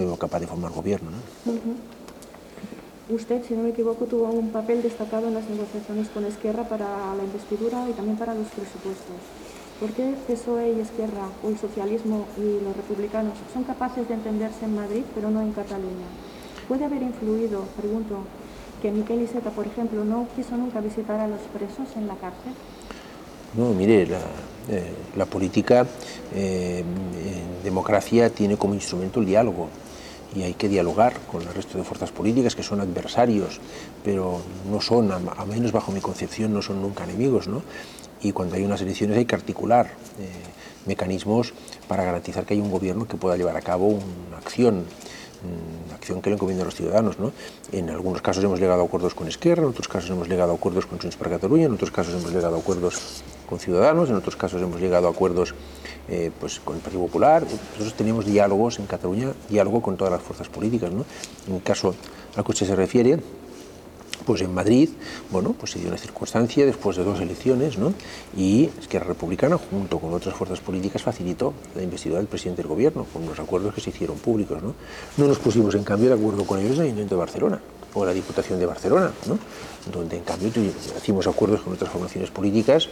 sido capaz de formar gobierno. ¿no? Usted, si no me equivoco, tuvo un papel destacado en las negociaciones con Esquerra para la investidura y también para los presupuestos. ¿Por qué PSOE y Esquerra, o el socialismo y los republicanos, son capaces de entenderse en Madrid, pero no en Cataluña? ¿Puede haber influido, pregunto, que Miquel Iceta, por ejemplo, no quiso nunca visitar a los presos en la cárcel? No, mire, la, eh, la política eh, en democracia tiene como instrumento el diálogo y hay que dialogar con el resto de fuerzas políticas que son adversarios, pero no son, a menos bajo mi concepción, no son nunca enemigos, ¿no? Y cuando hay unas elecciones hay que articular eh, mecanismos para garantizar que hay un gobierno que pueda llevar a cabo una acción una acción que le encomienda a los ciudadanos. ¿no? En algunos casos hemos llegado a acuerdos con Esquerra, en otros casos hemos llegado a acuerdos con Junts per Catalunya, en otros casos hemos llegado a acuerdos con Ciudadanos, en otros casos hemos llegado a acuerdos eh, pues, con el Partido Popular. Nosotros tenemos diálogos en Cataluña, diálogo con todas las fuerzas políticas. ¿no? En el caso al que usted se refiere, pues en Madrid, bueno, pues se dio una circunstancia después de dos elecciones, ¿no? Y Esquerra Republicana, junto con otras fuerzas políticas, facilitó la investidura del presidente del gobierno, con los acuerdos que se hicieron públicos, ¿no? No nos pusimos, en cambio, de acuerdo con ellos en el Ayuntamiento de Barcelona, o la Diputación de Barcelona, ¿no? Donde, en cambio, hicimos acuerdos con otras formaciones políticas,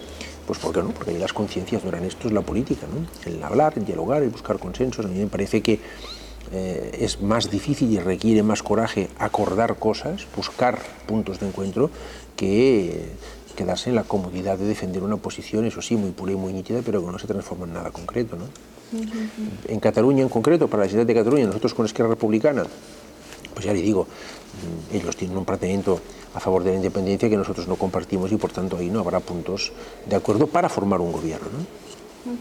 pues ¿por qué no? Porque las conciencias no eran esto, es la política, ¿no? El hablar, el dialogar, el buscar consensos, a mí me parece que eh, es más difícil y requiere más coraje acordar cosas, buscar puntos de encuentro, que quedarse en la comodidad de defender una posición, eso sí, muy pura y muy nítida, pero que no se transforma en nada concreto. ¿no? En Cataluña en concreto, para la ciudad de Cataluña, nosotros con Esquerra Republicana, pues ya le digo, mm, ellos tienen un planteamiento a favor de la independencia que nosotros no compartimos y por tanto ahí no habrá puntos de acuerdo para formar un gobierno. ¿no?